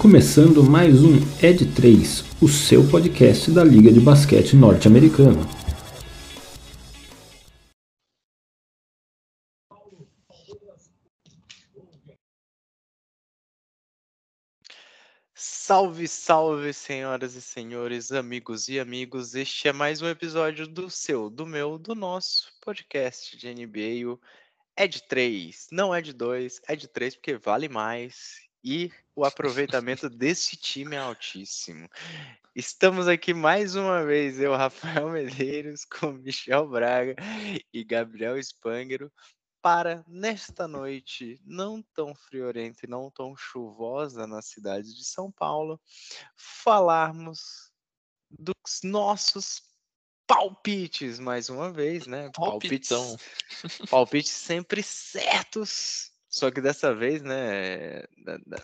começando mais um Ed 3, o seu podcast da Liga de Basquete Norte-Americana. Salve, salve, senhoras e senhores, amigos e amigos. Este é mais um episódio do seu, do meu, do nosso podcast de NBA, o Ed 3. Não é de 2, é de 3 porque vale mais e o aproveitamento desse time é altíssimo. Estamos aqui mais uma vez, eu, Rafael Medeiros, com Michel Braga e Gabriel Spangero, para nesta noite não tão friorenta e não tão chuvosa na cidade de São Paulo, falarmos dos nossos palpites mais uma vez, né? Palpitão. Palpites, palpites sempre certos. Só que dessa vez, né,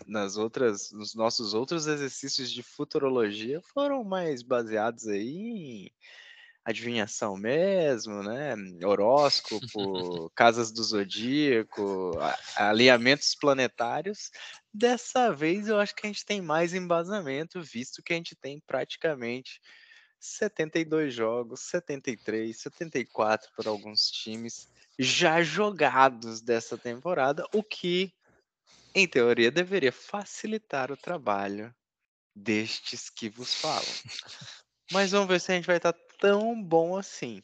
nas outras, nos nossos outros exercícios de futurologia foram mais baseados aí em adivinhação mesmo, né? Horóscopo, casas do zodíaco, alinhamentos planetários. Dessa vez eu acho que a gente tem mais embasamento, visto que a gente tem praticamente 72 jogos, 73, 74 para alguns times já jogados dessa temporada, o que, em teoria, deveria facilitar o trabalho destes que vos falam. Mas vamos ver se a gente vai estar tão bom assim.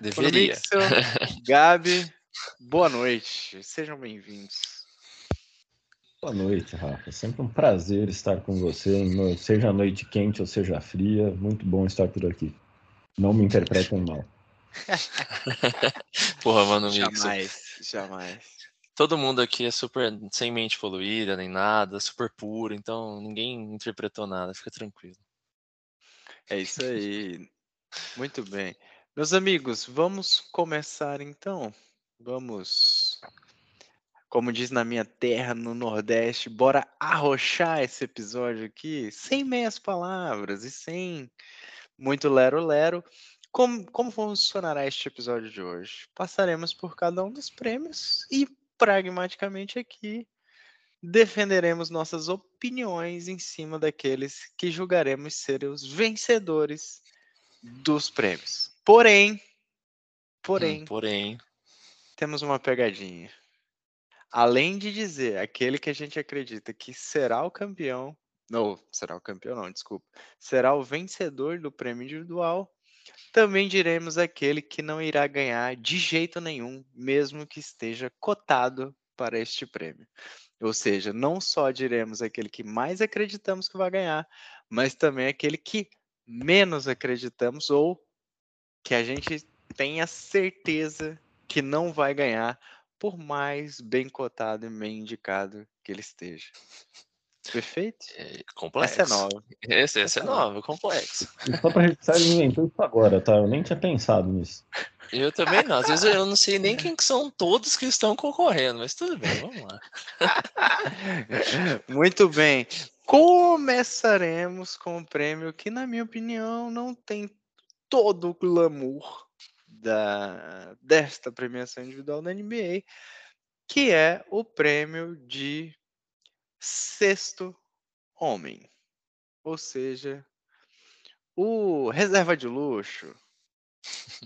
Deveria. Gabi, boa noite. Sejam bem-vindos. Boa noite, Rafa. Sempre um prazer estar com você, seja noite quente ou seja fria. Muito bom estar por aqui. Não me interpretem mal. Porra, mano, Mixel. Jamais, jamais. Todo mundo aqui é super sem mente poluída, nem nada, super puro, então ninguém interpretou nada, fica tranquilo. É isso aí. Muito bem. Meus amigos, vamos começar então. Vamos, como diz na minha terra, no Nordeste, bora arrochar esse episódio aqui sem meias palavras e sem muito lero-lero. Como, como funcionará este episódio de hoje? Passaremos por cada um dos prêmios e, pragmaticamente aqui, defenderemos nossas opiniões em cima daqueles que julgaremos ser os vencedores dos prêmios. Porém, porém, hum, porém, temos uma pegadinha. Além de dizer aquele que a gente acredita que será o campeão, não, será o campeão não, desculpa, será o vencedor do prêmio individual, também diremos aquele que não irá ganhar de jeito nenhum, mesmo que esteja cotado para este prêmio. Ou seja, não só diremos aquele que mais acreditamos que vai ganhar, mas também aquele que menos acreditamos ou que a gente tenha certeza que não vai ganhar, por mais bem cotado e bem indicado que ele esteja. Perfeito? É, complexo. Essa é nova. Essa, essa é, é nova, complexo. E só pra registrar, ele inventou isso agora, tá? Eu nem tinha pensado nisso. Eu também não. Às vezes eu não sei nem quem são todos que estão concorrendo, mas tudo bem, vamos lá. Muito bem. Começaremos com o prêmio que, na minha opinião, não tem todo o glamour da, desta premiação individual da NBA, que é o prêmio de sexto homem. Ou seja, o reserva de luxo,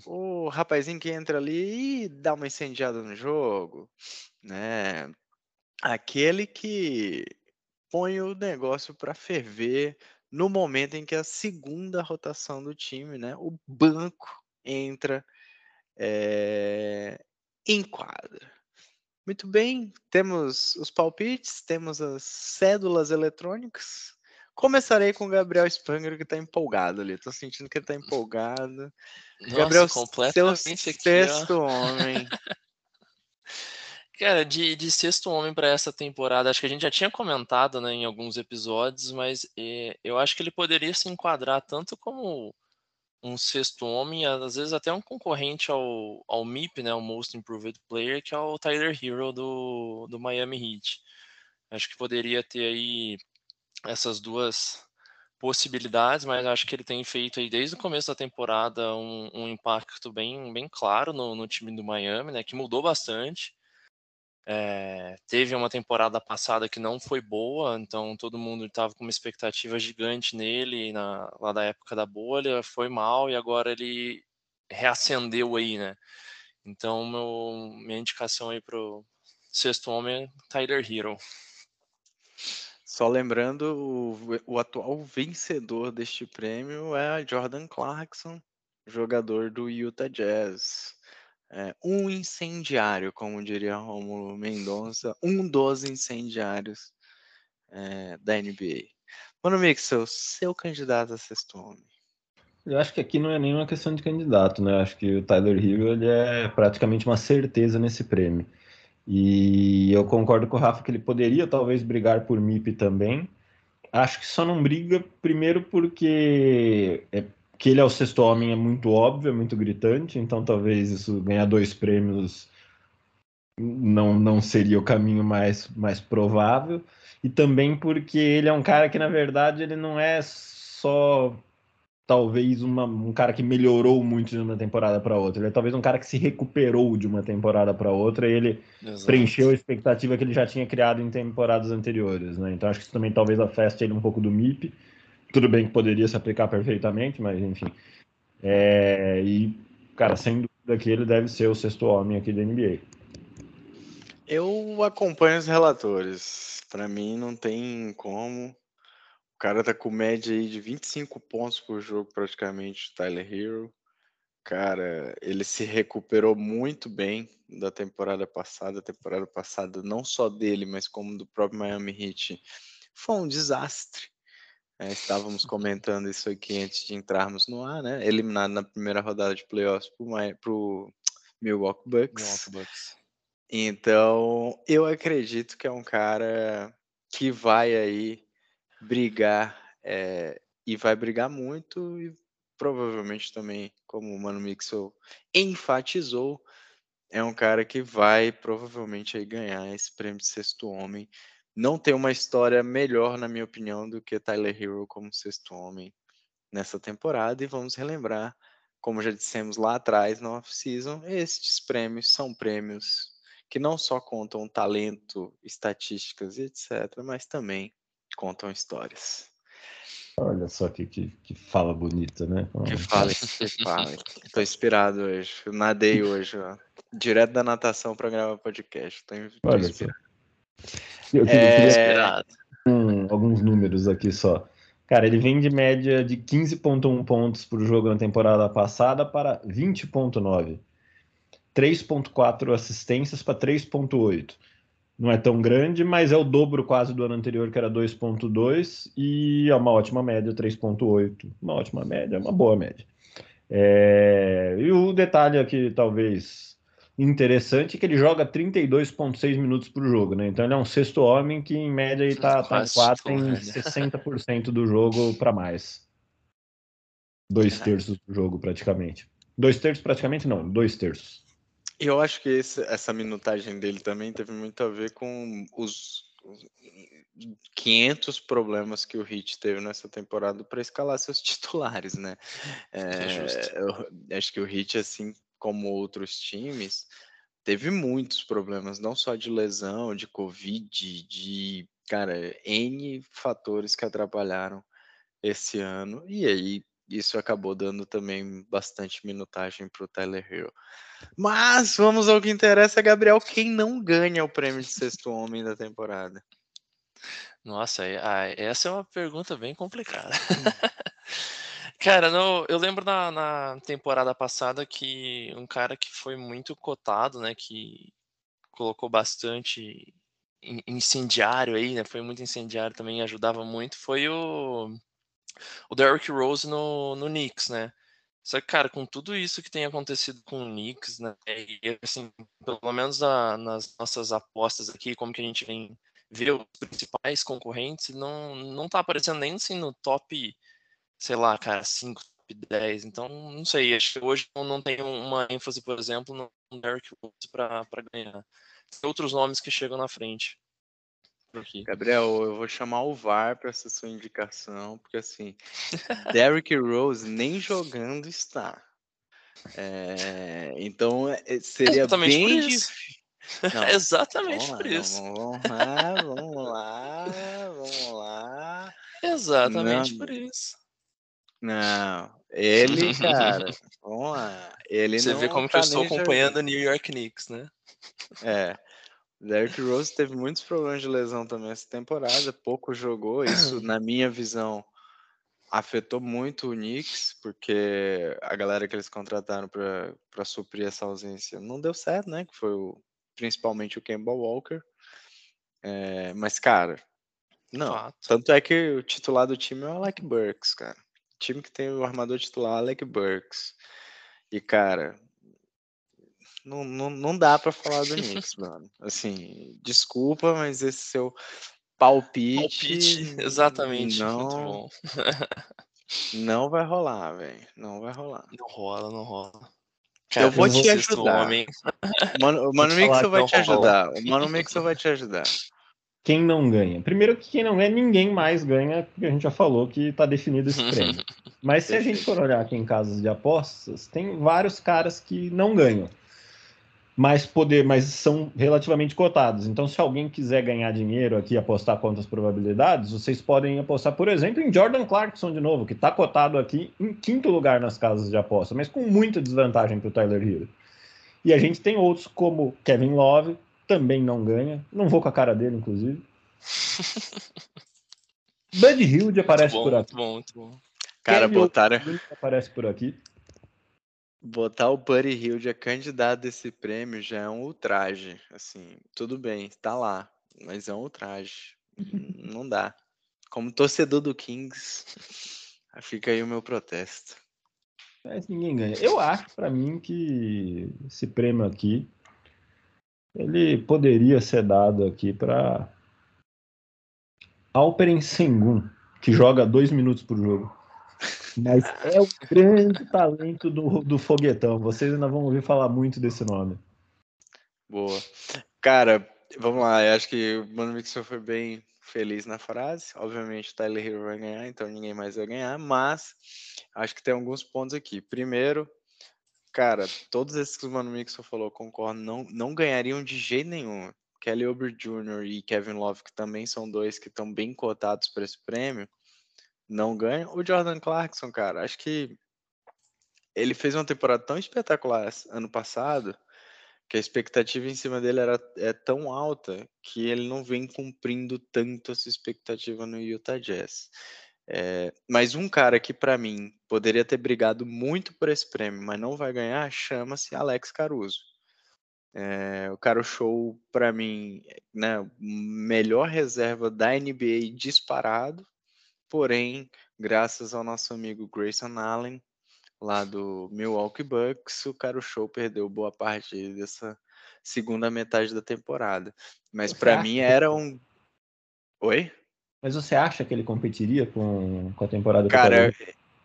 o rapazinho que entra ali e dá uma incendiada no jogo, né? Aquele que põe o negócio para ferver no momento em que a segunda rotação do time, né, o banco entra é, em quadra. Muito bem, temos os palpites, temos as cédulas eletrônicas. Começarei com o Gabriel Spanger, que está empolgado ali. Estou sentindo que ele está empolgado. Nossa, Gabriel, completamente seu sexto aqui, homem. Cara, de, de sexto homem para essa temporada, acho que a gente já tinha comentado né, em alguns episódios, mas é, eu acho que ele poderia se enquadrar tanto como um sexto homem, às vezes até um concorrente ao, ao MIP, né, o Most Improved Player, que é o Tyler Hero do, do Miami Heat. Acho que poderia ter aí essas duas possibilidades, mas acho que ele tem feito aí desde o começo da temporada um, um impacto bem, bem claro no, no time do Miami, né, que mudou bastante. É, teve uma temporada passada que não foi boa, então todo mundo estava com uma expectativa gigante nele na, lá da época da bolha, foi mal e agora ele reacendeu aí, né? Então meu, minha indicação aí pro sexto homem é Tyler Hero. Só lembrando, o, o atual vencedor deste prêmio é Jordan Clarkson, jogador do Utah Jazz. É, um incendiário, como diria Romulo Mendonça, um dos incendiários é, da NBA. Mano Mixel, seu candidato a sexto homem. Eu acho que aqui não é nenhuma questão de candidato, né? Eu acho que o Tyler Hero ele é praticamente uma certeza nesse prêmio. E eu concordo com o Rafa que ele poderia talvez brigar por MIP também. Acho que só não briga, primeiro porque é que ele é o sexto homem é muito óbvio, é muito gritante, então talvez isso ganhar dois prêmios não, não seria o caminho mais, mais provável. E também porque ele é um cara que, na verdade, ele não é só talvez uma, um cara que melhorou muito de uma temporada para outra. Ele é talvez um cara que se recuperou de uma temporada para outra e ele Exato. preencheu a expectativa que ele já tinha criado em temporadas anteriores. Né? Então acho que isso também talvez afeste ele um pouco do MIP. Tudo bem que poderia se aplicar perfeitamente, mas enfim. É, e, cara, sem dúvida que ele deve ser o sexto homem aqui da NBA. Eu acompanho os relatores. Para mim não tem como. O cara tá com média aí de 25 pontos por jogo praticamente, Tyler Hero. Cara, ele se recuperou muito bem da temporada passada. A temporada passada, não só dele, mas como do próprio Miami Heat, foi um desastre. É, estávamos comentando isso aqui antes de entrarmos no ar, né? Eliminado na primeira rodada de playoffs para o Milwaukee Bucks. Milwaukee Bucks. Então, eu acredito que é um cara que vai aí brigar é, e vai brigar muito e provavelmente também, como o Mano Mixel enfatizou, é um cara que vai provavelmente aí ganhar esse prêmio de sexto homem não tem uma história melhor, na minha opinião, do que Tyler Hero como sexto homem nessa temporada. E vamos relembrar, como já dissemos lá atrás no off-season, estes prêmios são prêmios que não só contam talento, estatísticas e etc., mas também contam histórias. Olha só que, que, que fala bonita, né? Que fala, que fala. Tô inspirado hoje. Eu nadei hoje, ó. Direto da natação para gravar podcast. Tô, tô Olha inspirado. Só. Eu queria, é... um, alguns números aqui só. Cara, ele vem de média de 15,1 pontos por jogo na temporada passada para 20,9. 3,4 assistências para 3,8. Não é tão grande, mas é o dobro quase do ano anterior, que era 2,2, e é uma ótima média, 3,8. Uma ótima média, uma boa média. É... E o detalhe aqui, talvez interessante que ele joga 32,6 minutos por jogo, né? Então ele é um sexto homem que, em média, está tá, tá quase em 60% do jogo para mais. Dois terços do jogo, praticamente. Dois terços, praticamente, não, dois terços. Eu acho que esse, essa minutagem dele também teve muito a ver com os, os 500 problemas que o Heat teve nessa temporada para escalar seus titulares, né? É, é eu, acho que o Heat, assim como outros times, teve muitos problemas, não só de lesão, de Covid, de, cara, N fatores que atrapalharam esse ano. E aí, isso acabou dando também bastante minutagem para o Tyler Hill. Mas vamos ao que interessa, Gabriel. Quem não ganha o prêmio de sexto homem da temporada? Nossa, essa é uma pergunta bem complicada. Cara, não, eu lembro na, na temporada passada que um cara que foi muito cotado, né, que colocou bastante incendiário aí, né, foi muito incendiário também, ajudava muito, foi o, o Derrick Rose no, no Knicks, né. Só que, cara, com tudo isso que tem acontecido com o Knicks, né, e assim, pelo menos na, nas nossas apostas aqui, como que a gente vem ver os principais concorrentes, não, não tá aparecendo nem assim no top sei lá, cara, 5, 10. Então, não sei. Acho que hoje não tem uma ênfase, por exemplo, no Derrick Rose para ganhar. Tem outros nomes que chegam na frente. Gabriel, eu vou chamar o VAR para essa sua indicação, porque assim, Derrick Rose nem jogando está. É, então é, seria bem difícil Não, Exatamente vamos lá, por isso. Vamos, vamos lá, vamos lá, vamos lá. Exatamente Não. por isso. Não, ele, cara, vamos lá. Ele Você não vê como que tá eu estou acompanhando o New York Knicks, né? É. Derrick Rose teve muitos problemas de lesão também essa temporada, pouco jogou. Isso, na minha visão, afetou muito o Knicks, porque a galera que eles contrataram para suprir essa ausência não deu certo, né? Que foi o, principalmente o Kemba Walker. É, mas, cara, não. Fato. Tanto é que o titular do time é o Alec Burks, cara. Time que tem o armador titular Alec Burks. E, cara, não, não, não dá pra falar do Knicks, mano. Assim, desculpa, mas esse seu palpite, Palpite, exatamente. Não, não vai rolar, velho. Não vai rolar. Não rola, não rola. Eu vou eu te vou- sexto ajudar. homem. Mano, o Mano te que vai te ajudar. O Mano Mixel vai te ajudar. Quem não ganha? Primeiro que quem não ganha, ninguém mais ganha, porque a gente já falou que está definido esse prêmio. Mas se a gente for olhar aqui em casas de apostas, tem vários caras que não ganham. Mas poder, mas são relativamente cotados. Então, se alguém quiser ganhar dinheiro aqui, apostar contra as probabilidades, vocês podem apostar, por exemplo, em Jordan Clarkson de novo, que está cotado aqui em quinto lugar nas casas de aposta, mas com muita desvantagem para o Tyler Hero. E a gente tem outros como Kevin Love, também não ganha. Não vou com a cara dele, inclusive. Bud Hilde aparece Muito bom, por aqui. muito bom, muito bom. Cara, Kevin botaram, aparece por aqui. botar o Buddy Hilde a candidato desse prêmio já é um ultraje. Assim, tudo bem, tá lá, mas é um ultraje. Não dá. Como torcedor do Kings, fica aí o meu protesto. Mas ninguém ganha. Eu acho, pra mim, que esse prêmio aqui ele poderia ser dado aqui para Alperen Sengun, que joga dois minutos por jogo. Mas é o grande talento do, do foguetão. Vocês ainda vão ouvir falar muito desse nome. Boa. Cara, vamos lá. Eu acho que o Mano Mixon foi bem feliz na frase. Obviamente, o Tyler Hero vai ganhar, então ninguém mais vai ganhar. Mas acho que tem alguns pontos aqui. Primeiro, cara, todos esses que o Mano falou, concordo, não, não ganhariam de jeito nenhum. Kelly Oubre Jr. e Kevin Love, que também são dois que estão bem cotados para esse prêmio, não ganham. O Jordan Clarkson, cara, acho que ele fez uma temporada tão espetacular ano passado que a expectativa em cima dele era é tão alta que ele não vem cumprindo tanto essa expectativa no Utah Jazz. É, mas um cara que para mim poderia ter brigado muito por esse prêmio, mas não vai ganhar, chama-se Alex Caruso. É, o cara show para mim, né, melhor reserva da NBA disparado, porém, graças ao nosso amigo Grayson Allen, lá do Milwaukee Bucks, o cara show perdeu boa parte dessa segunda metade da temporada. Mas para acha mim era um Oi? Mas você acha que ele competiria com, com a temporada o Cara,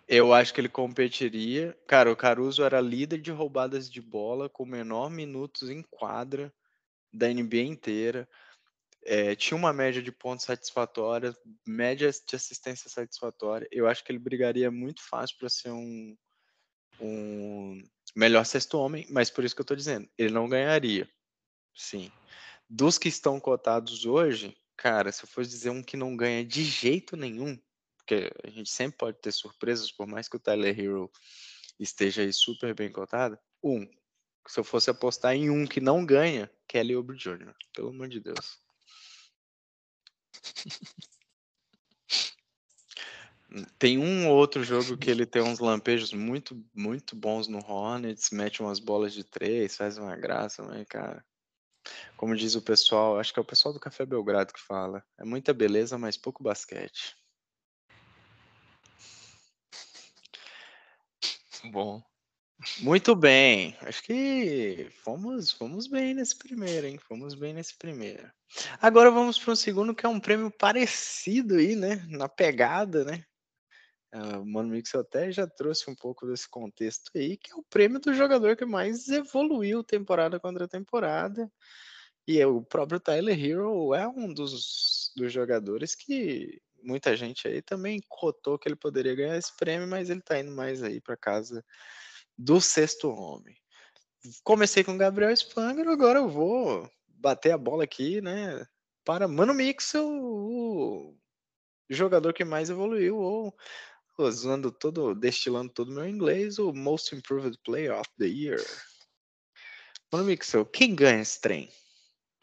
eu acho que ele competiria. Cara, o Caruso era líder de roubadas de bola com menor minutos em quadra da NBA inteira. É, tinha uma média de pontos satisfatória, média de assistência satisfatória. Eu acho que ele brigaria muito fácil para ser um, um melhor sexto homem, mas por isso que eu tô dizendo, ele não ganharia. Sim. Dos que estão cotados hoje, cara, se eu fosse dizer um que não ganha de jeito nenhum, porque a gente sempre pode ter surpresas, por mais que o Tyler Hero esteja aí super bem cotado. Um, se eu fosse apostar em um que não ganha, Kelly Oubre Jr., pelo amor de Deus. Tem um outro jogo que ele tem uns lampejos muito, muito bons no Hornets, mete umas bolas de três, faz uma graça, mas, cara. Como diz o pessoal, acho que é o pessoal do Café Belgrado que fala. É muita beleza, mas pouco basquete. Bom. Muito bem. Acho que fomos, fomos bem nesse primeiro, hein? Fomos bem nesse primeiro. Agora vamos para um segundo que é um prêmio parecido aí, né? Na pegada, né? Ah, O Mano Mixel até já trouxe um pouco desse contexto aí, que é o prêmio do jogador que mais evoluiu temporada contra temporada. E é o próprio Tyler Hero é um dos, dos jogadores que muita gente aí também cotou que ele poderia ganhar esse prêmio, mas ele tá indo mais aí para casa do sexto homem. comecei com Gabriel Spangler, agora eu vou bater a bola aqui, né? Para Mano Mixel, o jogador que mais evoluiu, ou usando todo, destilando todo o meu inglês, o Most Improved Player of the Year. Mano Mixel, quem ganha esse trem?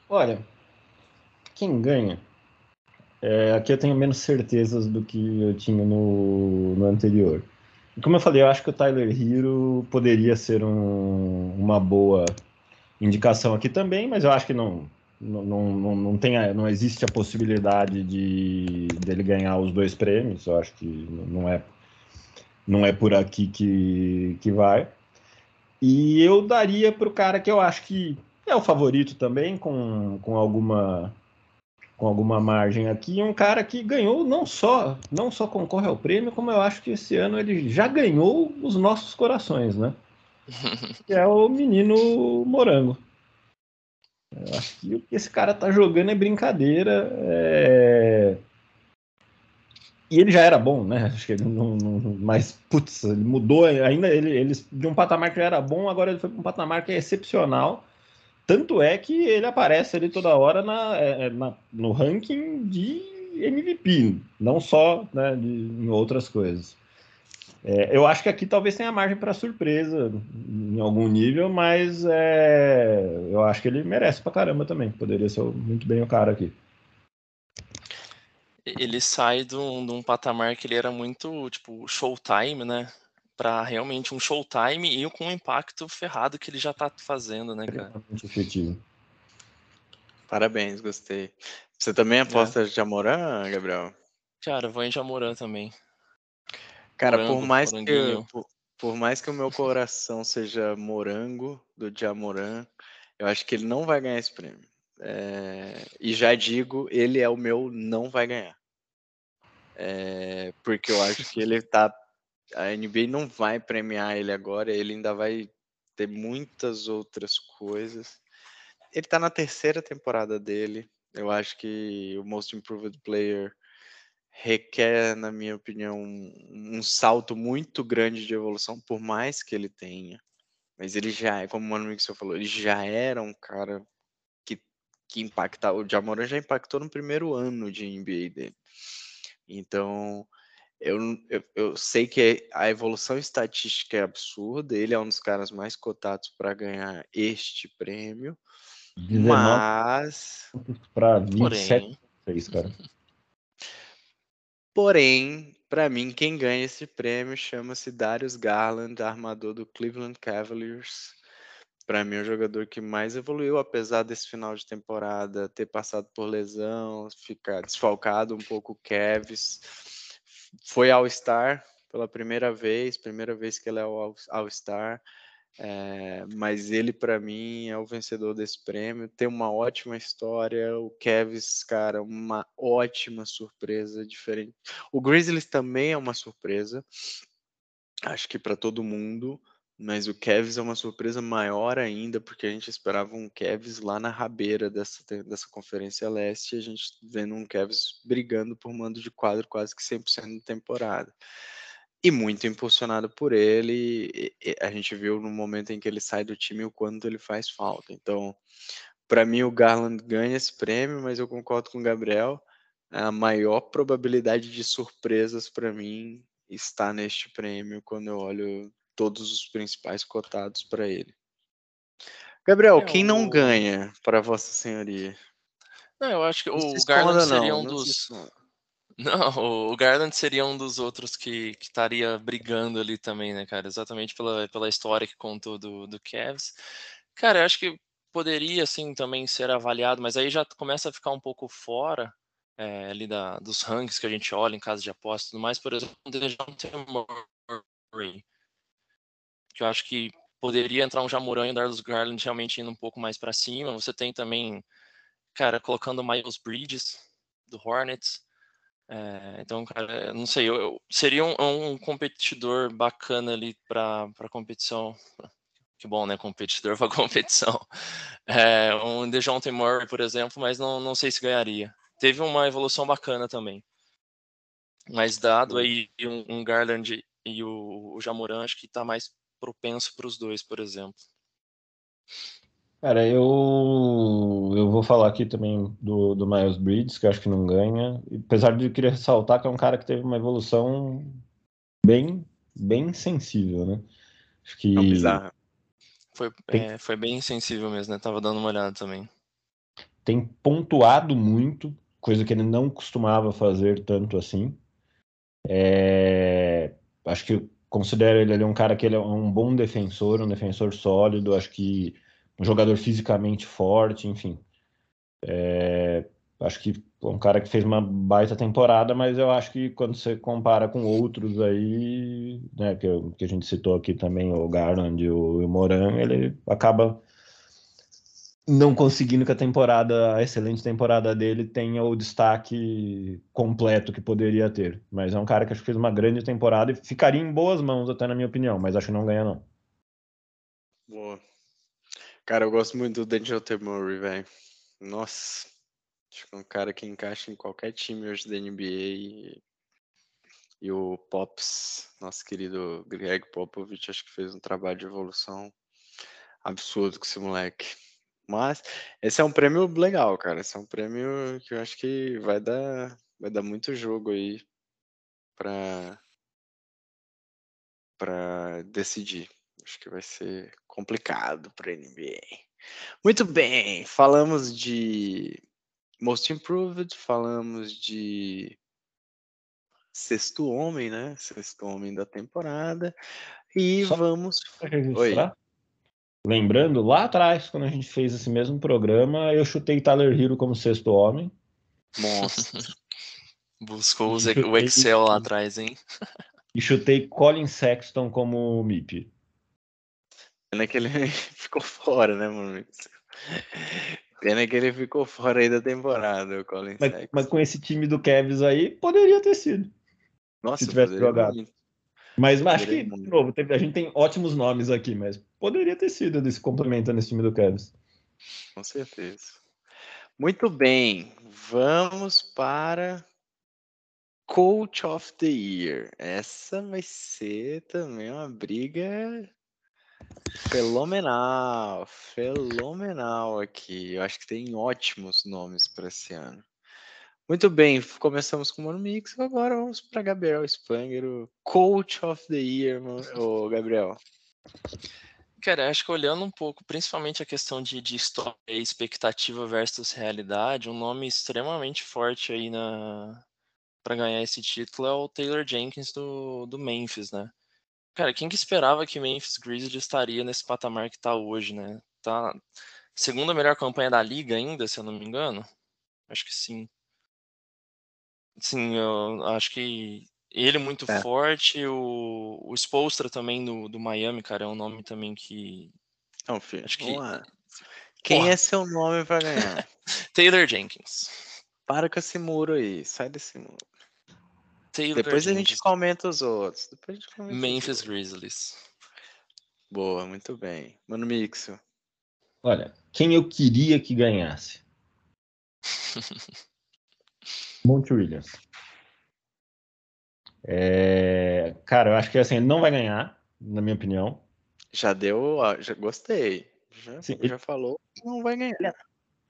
Olha, quem ganha? É, aqui eu tenho menos certezas do que eu tinha no, no anterior. Como eu falei, eu acho que o Tyler Hero poderia ser um, uma boa indicação aqui também, mas eu acho que não, não, não, não, tem, não existe a possibilidade de dele ganhar os dois prêmios. Eu acho que não é, não é por aqui que, que vai. E eu daria para o cara que eu acho que é o favorito também, com, com alguma com alguma margem aqui, um cara que ganhou não só não só concorre ao prêmio, como eu acho que esse ano ele já ganhou os nossos corações, né? que é o menino Morango. Eu acho que o que esse cara tá jogando é brincadeira. É... E ele já era bom, né? Acho que ele não, não, mas, putz, ele mudou ainda. Ele, ele de um patamar que era bom, agora ele foi para um patamar que é excepcional. Tanto é que ele aparece ali toda hora na, é, é, na no ranking de MVP, não só né, de, em outras coisas. É, eu acho que aqui talvez tenha margem para surpresa em algum nível, mas é, eu acho que ele merece pra caramba também. Poderia ser muito bem o cara aqui. Ele sai de um, de um patamar que ele era muito, tipo, showtime, né? para realmente um showtime e com o impacto ferrado que ele já está fazendo, né, cara? Muito efetivo. Parabéns, gostei. Você também aposta é. de Jamoran, Gabriel? Cara, eu vou em Jamoran também. Cara, morango, por mais que por, por, mais que o meu coração seja morango do Jamoran, eu acho que ele não vai ganhar esse prêmio. É, e já digo, ele é o meu não vai ganhar. É, porque eu acho que ele tá a NBA não vai premiar ele agora, ele ainda vai ter muitas outras coisas. Ele tá na terceira temporada dele. Eu acho que o Most Improved Player requer, na minha opinião, um, um salto muito grande de evolução, por mais que ele tenha. Mas ele já é, como o Mano Mixel falou, ele já era um cara que, que impacta. O Jamoran já impactou no primeiro ano de NBA dele. Então, eu, eu, eu, sei que a evolução estatística é absurda, ele é um dos caras mais cotados para ganhar este prêmio, mas. Para 27, porém, cara. Porém, para mim, quem ganha esse prêmio chama-se Darius Garland, armador do Cleveland Cavaliers. Para mim, é o jogador que mais evoluiu, apesar desse final de temporada ter passado por lesão, ficar desfalcado um pouco o Cavs foi All-Star pela primeira vez, primeira vez que ele é All-Star. É, mas ele, para mim, é o vencedor desse prêmio. Tem uma ótima história. O Kevs, cara, uma ótima surpresa, diferente. O Grizzlies também é uma surpresa, acho que para todo mundo. Mas o Kevs é uma surpresa maior ainda, porque a gente esperava um Kevs lá na rabeira dessa, dessa Conferência Leste, e a gente vendo um Kevs brigando por mando de quadro quase que 100% da temporada. E muito impulsionado por ele, a gente viu no momento em que ele sai do time o quanto ele faz falta. Então, para mim, o Garland ganha esse prêmio, mas eu concordo com o Gabriel. A maior probabilidade de surpresas para mim está neste prêmio quando eu olho todos os principais cotados para ele. Gabriel, é, quem não ganha para Vossa Senhoria? Não, eu acho que o Garland seria um dos. Não, o Garland seria um dos outros que, estaria brigando ali também, né, cara? Exatamente pela, pela história que contou do, do Cavs. Cara, eu acho que poderia, assim, também ser avaliado, mas aí já começa a ficar um pouco fora é, ali da, dos rankings que a gente olha em casa de aposta e tudo mais. Por exemplo, o Murray que eu acho que poderia entrar um Jamoran e o Darius Garland realmente indo um pouco mais para cima. Você tem também, cara, colocando Miles Bridges do Hornets. É, então, cara, não sei, eu, eu seria um, um, competidor bacana ali para competição. Que bom, né? Competidor para competição. É, um DeJounte Murray, por exemplo, mas não, não sei se ganharia. Teve uma evolução bacana também. Mas dado aí um, um Garland e o, o Jamoran, acho que está mais propenso para os dois, por exemplo. Cara, eu, eu vou falar aqui também do, do Miles Bridges, que eu acho que não ganha. Apesar de eu querer ressaltar que é um cara que teve uma evolução bem, bem sensível, né? Acho que. Não. Foi, Tem- é, foi bem sensível mesmo, né? Tava dando uma olhada também. tem pontuado muito, coisa que ele não costumava fazer tanto assim. É, acho que eu considero ele ali um cara que ele é um bom defensor, um defensor sólido, acho que um jogador fisicamente forte, enfim. É, acho que é um cara que fez uma baita temporada, mas eu acho que quando você compara com outros aí, né, que, eu- que a gente citou aqui também, o Garland e o, o Moran, ele acaba não conseguindo que a temporada, a excelente temporada dele tenha o destaque completo que poderia ter. Mas é um cara que acho que fez uma grande temporada e ficaria em boas mãos, até na minha opinião, mas acho que não ganha, não. Boa. Cara, eu gosto muito do Dejounte Murray, velho. Nossa. Acho que é um cara que encaixa em qualquer time hoje da NBA. E, e o Pops, nosso querido Greg Popovich, acho que fez um trabalho de evolução absurdo com esse moleque. Mas esse é um prêmio legal, cara. Esse é um prêmio que eu acho que vai dar, vai dar muito jogo aí pra, pra decidir. Acho que vai ser complicado para NBA. Muito bem, falamos de Most Improved, falamos de Sexto Homem, né? Sexto Homem da temporada. E Só- vamos. Lembrando, lá atrás, quando a gente fez esse mesmo programa, eu chutei Tyler Hero como sexto homem. Monstro. Buscou o Excel lá atrás, hein? E chutei Colin Sexton como MIP. Pena que ele ficou fora, né, mano? Pena que ele ficou fora aí da temporada, o Colin Mas, Sexton. mas com esse time do Cavs aí, poderia ter sido. Nossa, se tivesse jogado. muito. Mas acho que, de novo, a gente tem ótimos nomes aqui, mas poderia ter sido desse complemento nesse time do Cavs. Com certeza. Muito bem, vamos para Coach of the Year. Essa vai ser também uma briga fenomenal, fenomenal aqui. Eu acho que tem ótimos nomes para esse ano. Muito bem, começamos com o Mano Mix, agora vamos para Gabriel Spanger, o Coach of the Year, mano- ô Gabriel. Cara, acho que olhando um pouco, principalmente a questão de, de história e expectativa versus realidade, um nome extremamente forte aí na para ganhar esse título é o Taylor Jenkins do, do Memphis, né? Cara, quem que esperava que Memphis Grizzlies estaria nesse patamar que tá hoje, né? Tá segunda melhor campanha da liga ainda, se eu não me engano. Acho que sim. Sim, eu acho que ele muito É. forte, o, o Spoelstra também do, do Miami, cara, é um nome também que Não, filho, Acho que- lá. Quem Porra. é seu nome para ganhar? Taylor Jenkins. Para com esse muro aí, sai desse muro. Taylor Depois a gente comenta os outros. Depois a gente comenta Memphis. Grizzlies. Boa, muito bem. Mano Mixo. Olha, quem eu queria que ganhasse? Monte Williams. É, Cara, eu acho que assim, ele não vai ganhar, na minha opinião. Já deu, já gostei. Já, Sim, já falou que não vai ganhar.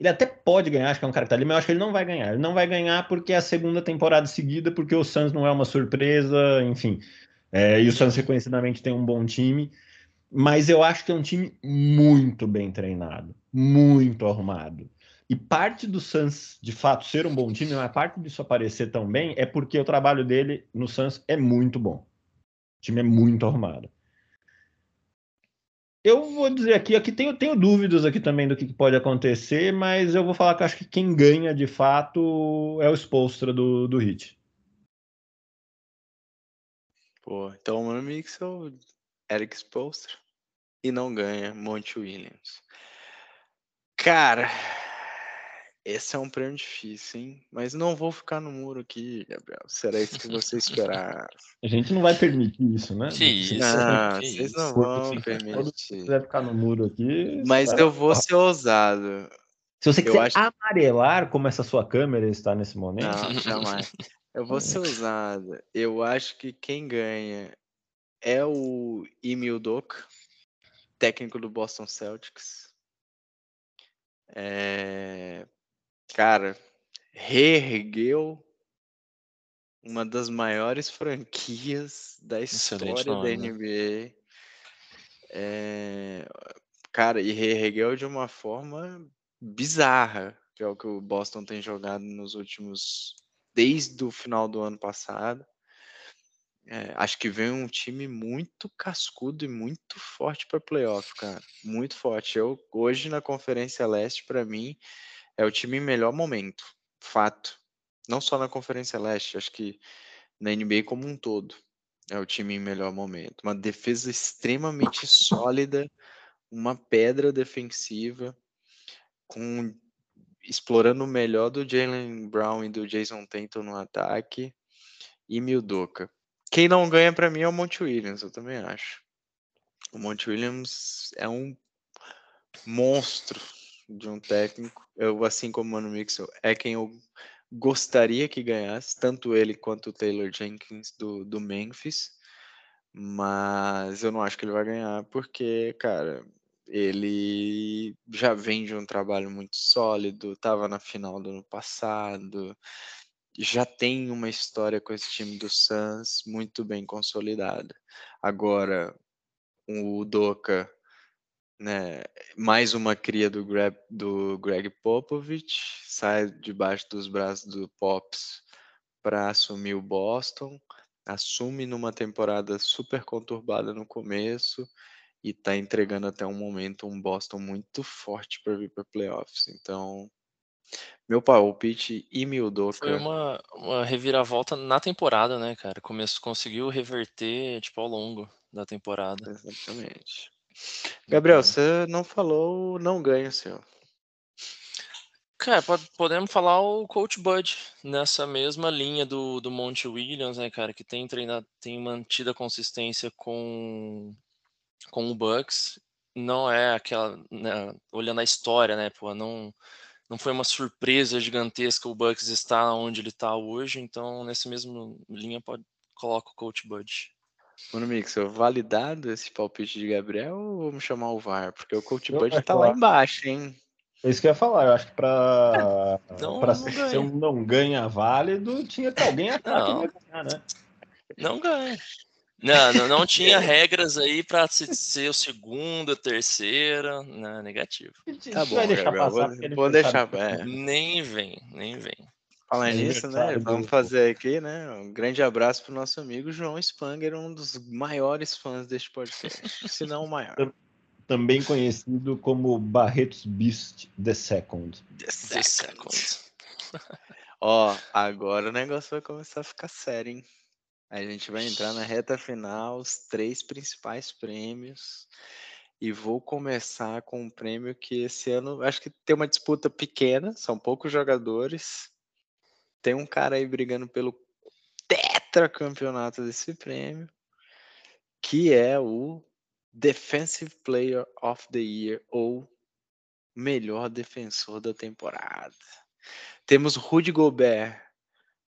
Ele até pode ganhar, acho que é um cara que tá ali, mas eu acho que ele não vai ganhar. Ele não vai ganhar porque é a segunda temporada seguida, porque o Suns não é uma surpresa, enfim. É, e o Suns reconhecidamente tem um bom time. Mas eu acho que é um time muito bem treinado, muito arrumado. E parte do Suns, de fato, ser um bom time, mas parte disso aparecer tão bem, é porque o trabalho dele no Suns é muito bom. O time é muito arrumado. Eu vou dizer aqui, aqui tenho, tenho dúvidas aqui também do que pode acontecer, mas eu vou falar que acho que quem ganha de fato é o Spolstra do, do Hit. Pô, então o Mano Mixo é o Eric Spoelstra e não ganha Monte Williams. Cara, esse é um prêmio difícil, hein? Mas não vou ficar no muro aqui, Gabriel. Será isso que você esperar? A gente não vai permitir isso, né? Que Se isso, não, que vocês isso. não vão assim, permitir. quiser ficar no muro aqui. Mas eu vou ser ousado. Se você eu quiser acho- amarelar como essa sua câmera está nesse momento, Não, jamais. Eu vou ser ousado. Eu acho que quem ganha é o Emil Doka, técnico do Boston Celtics. É... Cara, reergueu uma das maiores franquias da história da NBA. Né? É... Cara, e reergueu de uma forma bizarra, que é o que o Boston tem jogado nos últimos. desde o final do ano passado. É, acho que vem um time muito cascudo e muito forte para playoff, cara. Muito forte. Eu hoje na Conferência Leste, para mim, é o time em melhor momento. Fato. Não só na Conferência Leste, acho que na NBA como um todo. É o time em melhor momento. Uma defesa extremamente sólida, uma pedra defensiva, com explorando o melhor do Jalen Brown e do Jason Tatum no ataque e Mildoka. Quem não ganha para mim é o Monte Williams, eu também acho. O Monte Williams é um monstro de um técnico. Eu, assim como o Mano Mixel, é quem eu gostaria que ganhasse, tanto ele quanto o Taylor Jenkins do, do Memphis. Mas eu não acho que ele vai ganhar, porque, cara, ele já vem de um trabalho muito sólido, estava na final do ano passado, já tem uma história com esse time do Suns muito bem consolidada. Agora, o Doca, né, mais uma cria do Greg, do Greg Popovich, sai debaixo dos braços do Pops para assumir o Boston, assume numa temporada super conturbada no começo e está entregando até um momento um Boston muito forte para vir para playoffs. Então, meu palpite e Mildoka. Foi uma, uma reviravolta na temporada, né, cara? Começou, conseguiu reverter, tipo, ao longo da temporada. Exatamente. Gabriel, você não falou não ganha, seu. Cara, podemos falar o Coach Bud nessa mesma linha do, do Monte Williams, né, cara, que tem treinado, tem mantido a consistência com, com o Bucks. Não é aquela, né, olhando a história, né, pô, não não foi uma surpresa gigantesca o Bucks estar onde ele está hoje, então nessa mesma linha pode coloca o Coach Bud. Mano Mixel, validado esse palpite de Gabriel ou vamos chamar o VAR? Porque o Coach Bud tá lá embaixo, hein? É isso que eu ia falar, eu acho que para para ser um não ganha válido, tinha que alguém atrás ganhar, né? Não ganha. Não, não, não tinha regras aí para ser o segundo, terceira, não, negativo. Tá bom, deixar Gabriel, passar, vou, vou deixar. É. Nem vem, nem vem. Falando nisso, né? Vamos fazer aqui, né? Um grande abraço pro nosso amigo João Spanger, um dos maiores fãs deste podcast, se não o maior. Também conhecido como Barretos Beast The Second. The Second. The second. Ó, agora o negócio vai começar a ficar sério, hein? A gente vai entrar na reta final, os três principais prêmios. E vou começar com um prêmio que esse ano acho que tem uma disputa pequena, são poucos jogadores. Tem um cara aí brigando pelo tetracampeonato desse prêmio, que é o Defensive Player of the Year ou melhor defensor da temporada. Temos Rudy Gobert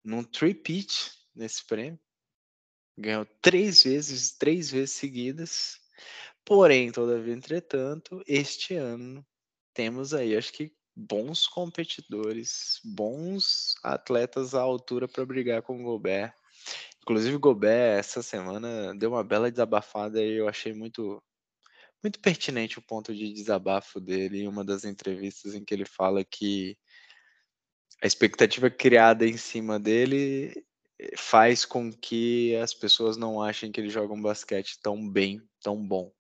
num three-peat nesse prêmio. Ganhou três vezes, três vezes seguidas. Porém, todavia, entretanto, este ano temos aí, acho que bons competidores, bons atletas à altura para brigar com o Gobert. Inclusive, o Gobert, essa semana, deu uma bela desabafada e eu achei muito, muito pertinente o ponto de desabafo dele em uma das entrevistas em que ele fala que a expectativa criada em cima dele faz com que as pessoas não achem que ele joga um basquete tão bem, tão bom,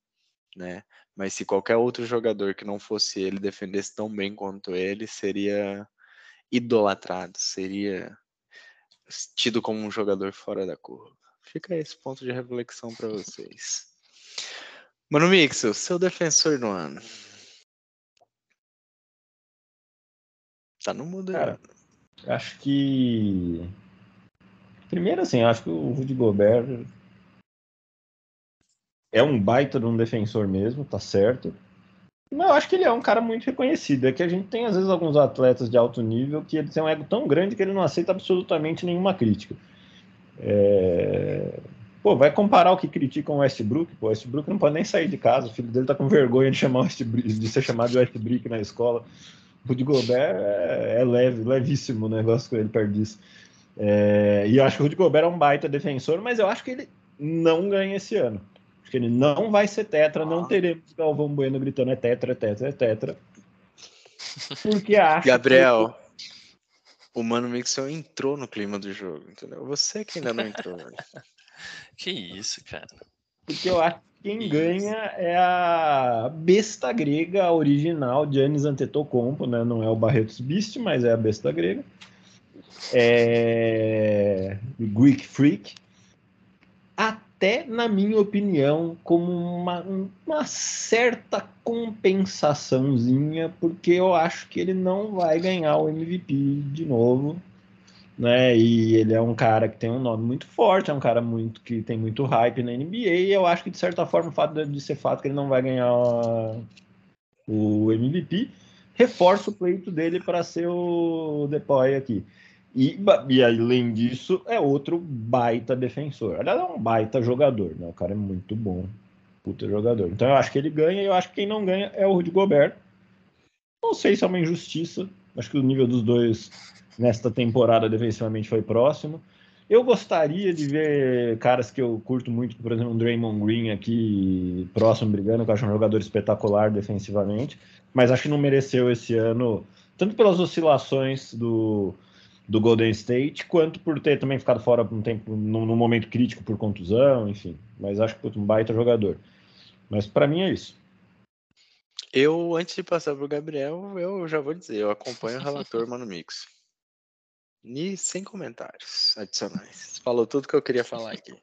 né? Mas se qualquer outro jogador que não fosse ele defendesse tão bem quanto ele, seria idolatrado, seria tido como um jogador fora da curva. Fica esse ponto de reflexão para vocês. Mano Mixel, seu defensor do ano. Tá no mudo, Cara, acho que Primeiro, assim, acho que o Rudy Gobert é um baita de um defensor mesmo, tá certo. Mas eu acho que ele é um cara muito reconhecido. É que a gente tem, às vezes, alguns atletas de alto nível que ele tem um ego tão grande que ele não aceita absolutamente nenhuma crítica. É... Pô, vai comparar o que criticam o Westbrook? Pô, o Westbrook não pode nem sair de casa. O filho dele tá com vergonha de, chamar Westbrook, de ser chamado de Westbrook na escola. Rudy Gobert é, é leve, levíssimo o negócio com ele perto disso. É, e eu acho que o Rudy Gobert é um baita defensor, mas eu acho que ele não ganha esse ano. Que ele não vai ser tetra, não teremos Galvão Bueno gritando é tetra, é tetra, é tetra. Porque acho Gabriel, que... o Mano Mixon entrou no clima do jogo, entendeu? Você que ainda não entrou. que isso, cara. Porque eu acho que quem isso. ganha é a besta grega original, Giannis Antetokounmpo, né? Não é o Barretos Beast, mas é a besta grega. É... Greek Freak. Até, na minha opinião, como uma, uma certa compensaçãozinha, porque eu acho que ele não vai ganhar o MVP de novo né? E ele é um cara que tem um nome muito forte, é um cara muito que tem muito hype na NBA, e eu acho que de certa forma o fato de ser fato que ele não vai ganhar o MVP reforça o pleito dele para ser o Depoy aqui. E, e, além disso, é outro baita defensor. Aliás, é um baita jogador, né? O cara é muito bom. Puta jogador. Então eu acho que ele ganha e eu acho que quem não ganha é o Rudy Gobert. Não sei se é uma injustiça. Acho que o nível dos dois nesta temporada defensivamente foi próximo. Eu gostaria de ver caras que eu curto muito, por exemplo, um Draymond Green aqui próximo brigando, que eu acho um jogador espetacular defensivamente, mas acho que não mereceu esse ano, tanto pelas oscilações do, do Golden State, quanto por ter também ficado fora um tempo, num, num momento crítico por contusão, enfim. Mas acho que um baita jogador. Mas para mim é isso. Eu, antes de passar para o Gabriel, eu já vou dizer, eu acompanho o relator Mano Mix. E sem comentários adicionais. Falou tudo que eu queria falar aqui.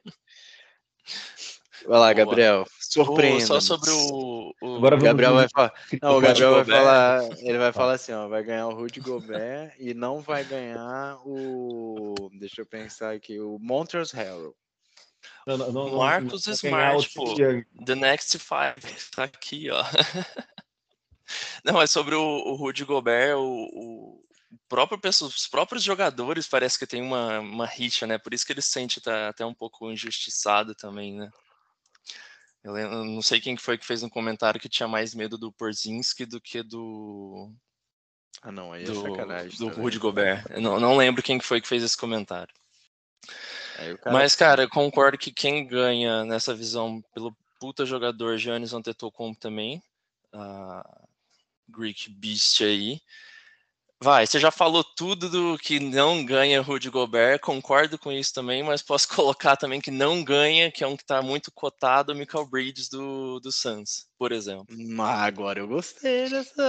Vai lá, Gabriel. Surpreenda. Só sobre o. o... Agora Gabriel vai falar. Não, o Gabriel vai falar. Ele vai falar assim, ó. Vai ganhar o Rudy Gobert e não vai ganhar o. Deixa eu pensar aqui. O Montrezl Harrell. Não, não, não, Marcos Smart, tipo, The Next Five. Tá aqui, ó. Não, é sobre o, o Rudy Gobert, o, o, próprio, os próprios jogadores parece que tem uma, uma rixa, né? Por isso que ele se sente tá, até um pouco injustiçado também, né? Eu, eu não sei quem foi que fez um comentário que tinha mais medo do Porzinski do que do. Ah, não, aí é do, sacanagem. Do Rudy Gobert. Eu não, não lembro quem foi que fez esse comentário. Cara... Mas, cara, eu concordo que quem ganha nessa visão pelo puta jogador Giannis Antetokounmpo também, a Greek Beast aí, Vai, você já falou tudo do que não ganha Rudy Gobert, concordo com isso também, mas posso colocar também que não ganha, que é um que está muito cotado, o Michael Bridges do, do Suns, por exemplo. Mas agora eu gostei dessa.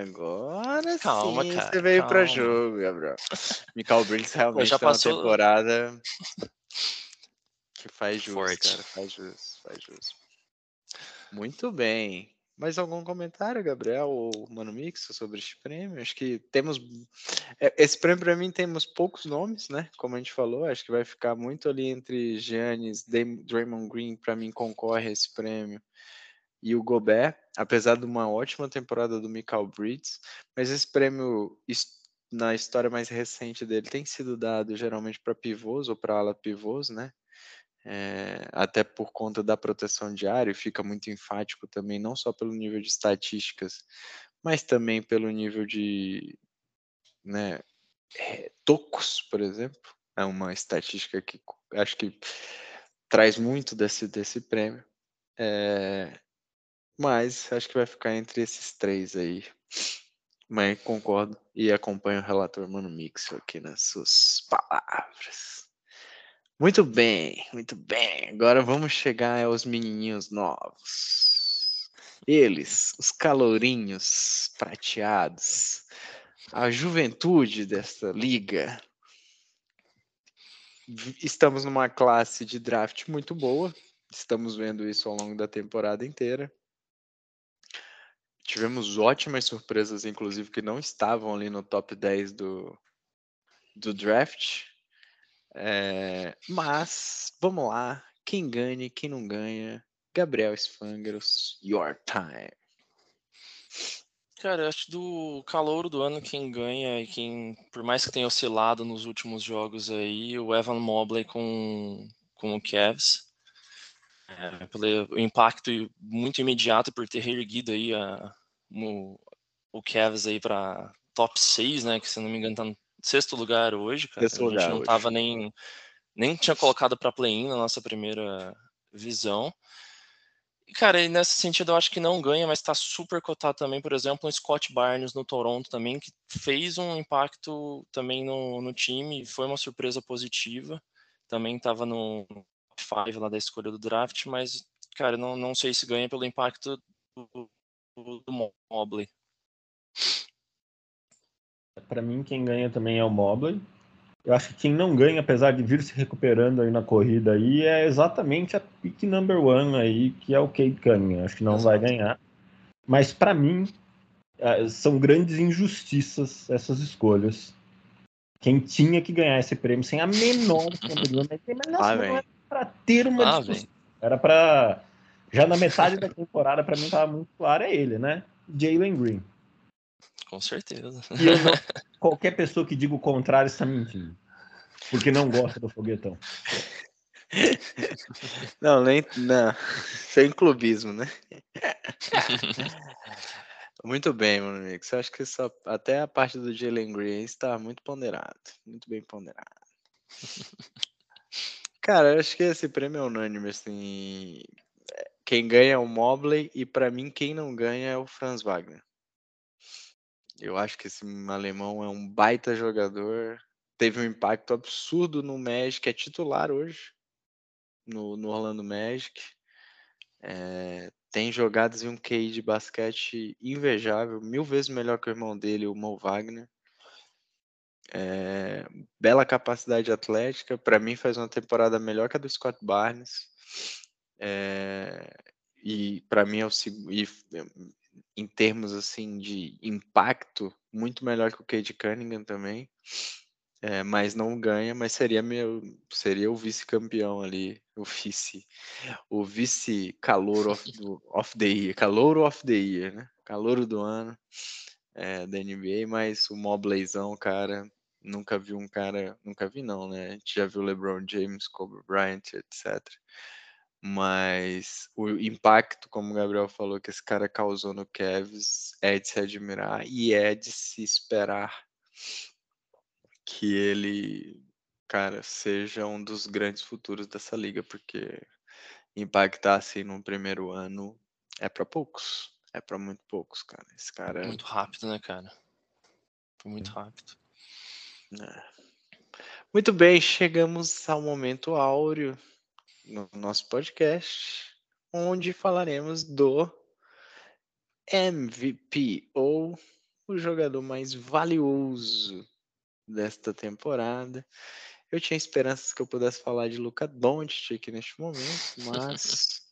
Agora calma, sim, cara, você veio para jogo, Gabriel. Michael Bridges realmente já tá passou... uma temporada que faz jus, Forte. cara, faz jus, faz jus. Muito bem. Mais algum comentário, Gabriel ou Mano Mix, sobre este prêmio? Acho que temos. É, esse prêmio, para mim, temos poucos nomes, né? Como a gente falou, acho que vai ficar muito ali entre Giannis, Draymond Green, para mim, concorre a esse prêmio, e o Gobert, apesar de uma ótima temporada do Michael Bridges. Mas esse prêmio, na história mais recente dele, tem sido dado geralmente para pivôs ou para ala pivôs, né? É, até por conta da proteção diária, fica muito enfático também, não só pelo nível de estatísticas, mas também pelo nível de né, é, tocos, por exemplo. É uma estatística que acho que traz muito desse, desse prêmio. É, mas acho que vai ficar entre esses três aí. Mas concordo e acompanho o relator Mano Mix aqui nas suas palavras. Muito bem, muito bem. Agora vamos chegar aos menininhos novos. Eles, os calorinhos prateados, a juventude desta liga. Estamos numa classe de draft muito boa. Estamos vendo isso ao longo da temporada inteira. Tivemos ótimas surpresas, inclusive, que não estavam ali no top 10 do, do draft. É, mas, vamos lá. Quem ganha, quem não ganha. Gabriel Sfangros, your time. Cara, eu acho do calor do ano quem ganha e quem, por mais que tenha oscilado nos últimos jogos aí, o Evan Mobley com, com o Cavs. É, pelo impacto muito imediato por ter reerguido aí a, o Cavs aí para top 6, né? Que se não me engano tá no sexto lugar hoje, cara. Sexto a gente não hoje. tava nem nem tinha colocado para play-in na nossa primeira visão. E, cara, e nesse sentido eu acho que não ganha, mas está super cotado também, por exemplo, o Scott Barnes no Toronto também, que fez um impacto também no, no time, foi uma surpresa positiva. Também estava no top 5 lá da escolha do draft, mas, cara, não, não sei se ganha pelo impacto do, do, do Mobley. Para mim, quem ganha também é o Mobley. Eu acho que quem não ganha, apesar de vir se recuperando aí na corrida aí, é exatamente a pick number one aí, que é o Kate Cunningham. Acho que não vai ganhar. Mas para mim, eh, são grandes injustiças essas escolhas. Quem tinha que ganhar esse prêmio sem a menor Ah, não era para ter uma Ah, discussão. Era para já na metade da temporada para mim tava muito claro é ele, né? Jalen Green. Com certeza. E não- qualquer pessoa que diga o contrário está mentindo. Porque não gosta do foguetão. Não, nem. Não. Sem clubismo, né? Muito bem, meu amigo. Eu acho que só, até a parte do Jalen Green está muito ponderado. Muito bem ponderado. Cara, eu acho que esse prêmio é unânime, assim. É, Quem ganha é o Mobley e pra mim quem não ganha é o Franz Wagner. Eu acho que esse alemão é um baita jogador. Teve um impacto absurdo no Magic, é titular hoje no, no Orlando Magic. É, tem jogadas e um QI de basquete invejável, mil vezes melhor que o irmão dele, o Mo Wagner. É, bela capacidade atlética, para mim faz uma temporada melhor que a do Scott Barnes. É, e para mim é o seg- e, em termos assim de impacto, muito melhor que o Cade Cunningham também. É, mas não ganha, mas seria meu, seria o vice-campeão ali, o vice, o vice calor of, of the year, calor of the year, né? Calouro do ano é, da NBA, mas o Mobleyzão, cara, nunca vi um cara, nunca vi não, né? A gente já viu LeBron James, Kobe Bryant, etc. Mas o impacto, como o Gabriel falou, que esse cara causou no Cavs é de se admirar e é de se esperar que ele, cara, seja um dos grandes futuros dessa liga, porque impactar assim no primeiro ano é pra poucos. É pra muito poucos, cara. Esse cara Muito rápido, né, cara? Foi muito rápido. É. Muito bem, chegamos ao momento áureo no nosso podcast, onde falaremos do MVP ou o jogador mais valioso desta temporada. Eu tinha esperanças que eu pudesse falar de Luca Doncic aqui neste momento, mas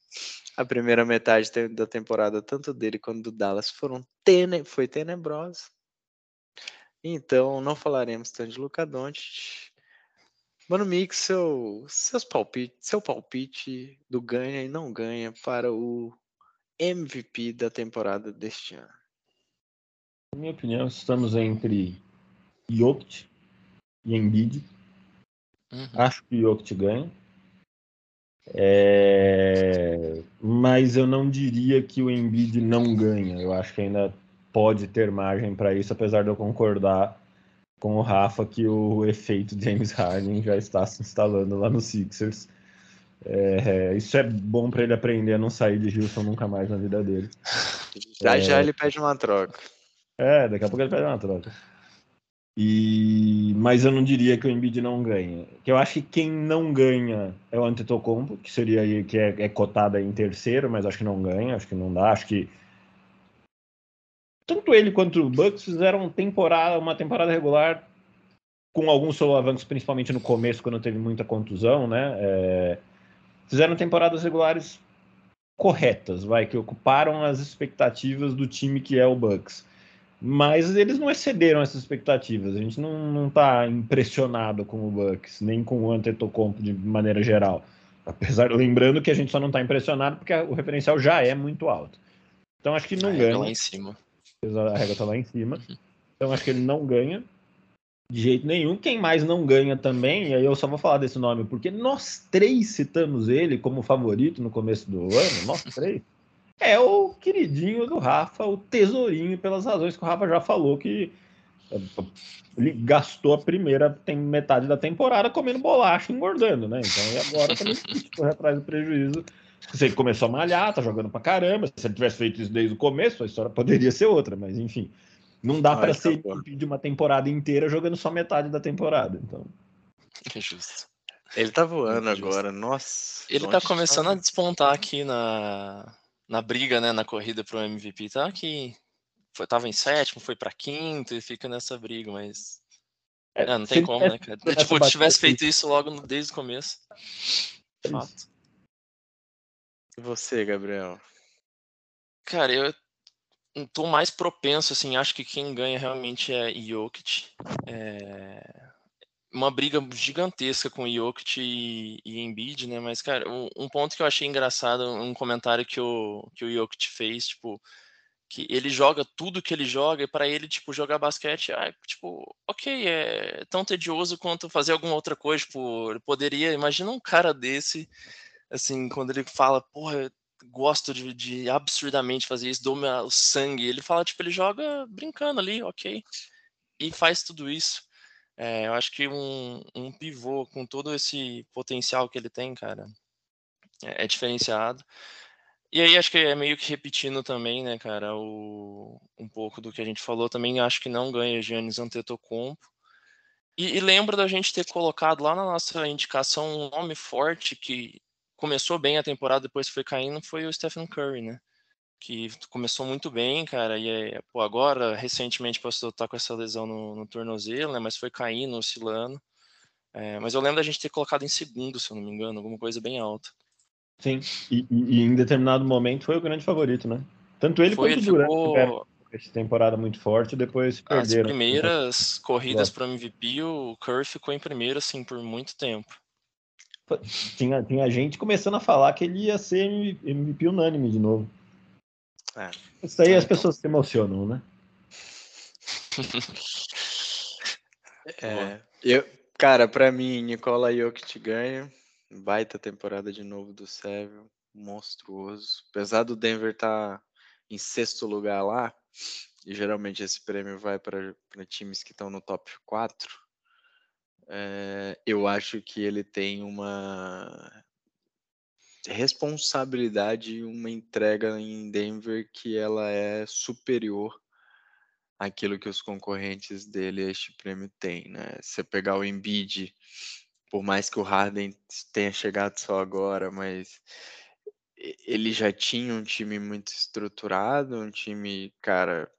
a primeira metade da temporada, tanto dele quanto do Dallas, foram tene foi tenebrosa. Então, não falaremos tanto de Luca Doncic. Mano Mix, seu, seus palpite, seu palpite do ganha e não ganha para o MVP da temporada deste ano. Na minha opinião, estamos entre Jokic e Embiid. Uhum. Acho que o Jokic ganha. É, Mas eu não diria que o Embiid não ganha. Eu acho que ainda pode ter margem para isso, apesar de eu concordar com o Rafa que o efeito James Harden já está se instalando lá no Sixers. É, Isso é bom para ele aprender a não sair de Houston nunca mais na vida dele. Já É. já ele pede uma troca. É, daqui a pouco ele pede uma troca. E... Mas eu não diria que o Embiid não ganha. Que eu acho que quem não ganha é o Antetokounmpo, que seria aí- que é, é cotado em terceiro, mas acho que não ganha, acho que não dá, acho que tanto ele quanto o Bucks fizeram temporada, uma temporada regular com alguns solavancos, principalmente no começo, quando teve muita contusão, né? É, Fizeram temporadas regulares corretas, vai, que ocuparam as expectativas do time que é o Bucks. Mas eles não excederam essas expectativas. A gente não, não tá impressionado com o Bucks, nem com o Antetokounmpo de maneira geral. Apesar, lembrando que a gente só não tá impressionado porque o referencial já é muito alto. Então acho que não A régua ganha. lá em cima. A regra tá lá em cima. Então acho que ele não ganha de jeito nenhum. Quem mais não ganha também, e aí eu só vou falar desse nome, porque nós três citamos ele como favorito no começo do ano, nós três, é o queridinho do Rafa, o tesourinho, pelas razões que o Rafa já falou que ele gastou a primeira tem metade da temporada comendo bolacha e engordando, né? Então e agora também corre atrás do prejuízo. Se ele começou a malhar, tá jogando pra caramba. Se ele tivesse feito isso desde o começo, a história poderia ser outra, mas enfim. Não dá para ser de uma temporada inteira jogando só metade da temporada. Então. Que justo. Ele tá voando agora, nossa. Ele tá começando a despontar aqui na, na briga, né, na corrida pro MVP. Tá aqui foi, tava em sétimo, foi para quinto e fica nessa briga, mas. É, é não tem como, né, cara? Tipo, se tivesse feito isso logo desde o começo. Fato. E você, Gabriel? Cara, eu tô mais propenso, assim, acho que quem ganha realmente é Jokic. É uma briga gigantesca com Jokic e, e Embiid, né? Mas, cara, um, ponto que eu achei engraçado, um comentário que o, que o Jokic fez, tipo, que ele joga tudo que ele joga e para ele tipo jogar basquete ah, tipo ok é tão tedioso quanto fazer alguma outra coisa tipo ele poderia imagina um cara desse assim quando ele fala porra gosto de, de absurdamente fazer isso dou meu sangue ele fala tipo ele joga brincando ali ok e faz tudo isso é, eu acho que um, um pivô com todo esse potencial que ele tem cara é, é diferenciado e aí acho que é meio que repetindo também, né, cara, o, um pouco do que a gente falou, também acho que não ganha Giannis Antetokounmpo. E, e lembra da gente ter colocado lá na nossa indicação um nome forte que começou bem a temporada, depois foi caindo, foi o Stephen Curry, né? Que começou muito bem, cara, e é, pô, agora, recentemente, passou estar com essa lesão no, no tornozelo, né? Mas foi caindo, oscilando. É, mas eu lembro da gente ter colocado em segundo, se eu não me engano, alguma coisa bem alta. Sim, e, e, em determinado momento foi o grande favorito, né? Tanto ele foi, quanto o Durant ficou... essa temporada muito forte, depois perderam. As primeiras corridas para MVP, o Curry ficou em primeiro, assim, por muito tempo. Tinha, tinha gente começando a falar que ele ia ser MVP unânime de novo. É. Isso aí as pessoas se emocionam, né? é, eu, cara, para mim, Nicola Jokic ganha. Baita temporada de novo do Sérgio, monstruoso. Apesar do Denver estar tá em sexto lugar lá, e geralmente esse prêmio vai para times que estão no top 4, é, eu acho que ele tem uma responsabilidade e uma entrega em Denver que ela é superior àquilo que os concorrentes dele este prêmio têm, né? Você pegar o Embiid por mais que o Harden tenha chegado só agora, mas ele já tinha um time muito estruturado, um time, cara,